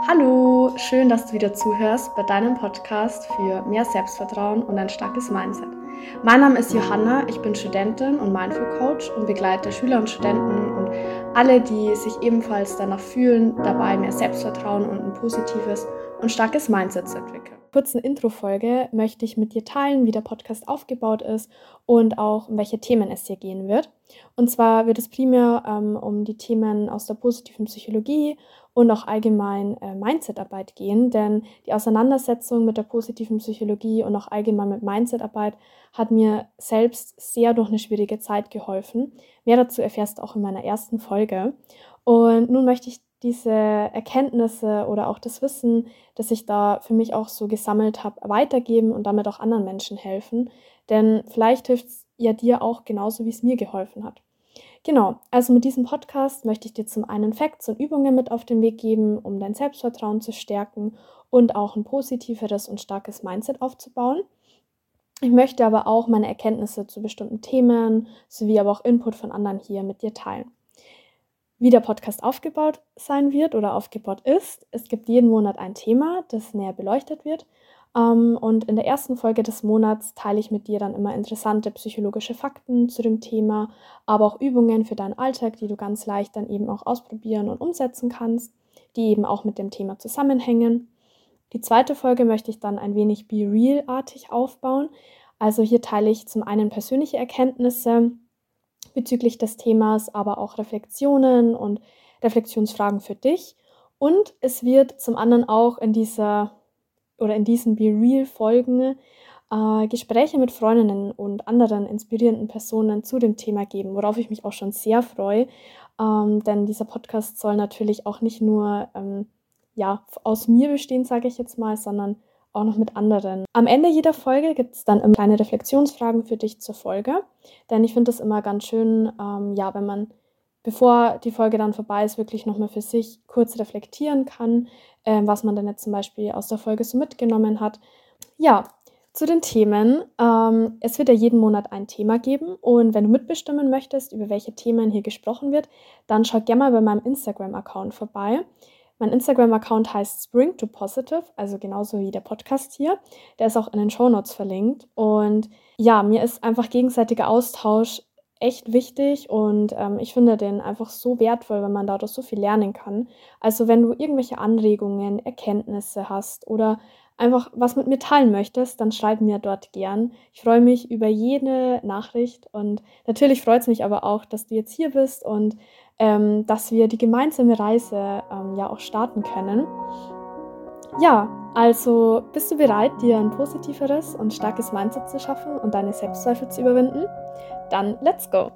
Hallo, schön, dass du wieder zuhörst bei deinem Podcast für mehr Selbstvertrauen und ein starkes Mindset. Mein Name ist Johanna, ich bin Studentin und Mindful Coach und begleite Schüler und Studenten und alle, die sich ebenfalls danach fühlen, dabei mehr Selbstvertrauen und ein positives und starkes Mindset zu entwickeln. Kurzen Intro-Folge möchte ich mit dir teilen, wie der Podcast aufgebaut ist und auch um welche Themen es hier gehen wird. Und zwar wird es primär ähm, um die Themen aus der positiven Psychologie und auch allgemein äh, Mindsetarbeit gehen, denn die Auseinandersetzung mit der positiven Psychologie und auch allgemein mit Mindsetarbeit hat mir selbst sehr durch eine schwierige Zeit geholfen. Mehr dazu erfährst du auch in meiner ersten Folge. Und nun möchte ich diese Erkenntnisse oder auch das Wissen, das ich da für mich auch so gesammelt habe, weitergeben und damit auch anderen Menschen helfen. Denn vielleicht hilft es ja dir auch genauso, wie es mir geholfen hat. Genau, also mit diesem Podcast möchte ich dir zum einen Facts und Übungen mit auf den Weg geben, um dein Selbstvertrauen zu stärken und auch ein positiveres und starkes Mindset aufzubauen. Ich möchte aber auch meine Erkenntnisse zu bestimmten Themen sowie aber auch Input von anderen hier mit dir teilen. Wie der Podcast aufgebaut sein wird oder aufgebaut ist, es gibt jeden Monat ein Thema, das näher beleuchtet wird ähm, und in der ersten Folge des Monats teile ich mit dir dann immer interessante psychologische Fakten zu dem Thema, aber auch Übungen für deinen Alltag, die du ganz leicht dann eben auch ausprobieren und umsetzen kannst, die eben auch mit dem Thema zusammenhängen. Die zweite Folge möchte ich dann ein wenig Be Real-artig aufbauen. Also hier teile ich zum einen persönliche Erkenntnisse bezüglich des Themas, aber auch Reflexionen und Reflexionsfragen für dich. Und es wird zum anderen auch in dieser oder in diesen Be Real Folgen äh, Gespräche mit Freundinnen und anderen inspirierenden Personen zu dem Thema geben, worauf ich mich auch schon sehr freue. Ähm, denn dieser Podcast soll natürlich auch nicht nur ähm, ja, aus mir bestehen, sage ich jetzt mal, sondern auch noch mit anderen. Am Ende jeder Folge gibt es dann immer kleine Reflexionsfragen für dich zur Folge, denn ich finde es immer ganz schön, ähm, ja, wenn man bevor die Folge dann vorbei ist, wirklich nochmal für sich kurz reflektieren kann, äh, was man dann jetzt zum Beispiel aus der Folge so mitgenommen hat. Ja, zu den Themen. Ähm, es wird ja jeden Monat ein Thema geben und wenn du mitbestimmen möchtest, über welche Themen hier gesprochen wird, dann schau gerne mal bei meinem Instagram-Account vorbei. Mein Instagram-Account heißt Spring to Positive, also genauso wie der Podcast hier. Der ist auch in den Show Notes verlinkt. Und ja, mir ist einfach gegenseitiger Austausch echt wichtig und ähm, ich finde den einfach so wertvoll, wenn man dadurch so viel lernen kann. Also wenn du irgendwelche Anregungen, Erkenntnisse hast oder einfach was mit mir teilen möchtest, dann schreib mir dort gern. Ich freue mich über jede Nachricht und natürlich freut es mich aber auch, dass du jetzt hier bist und ähm, dass wir die gemeinsame Reise ähm, ja auch starten können. Ja, also bist du bereit, dir ein positiveres und starkes Mindset zu schaffen und deine Selbstzweifel zu überwinden? Dann let's go!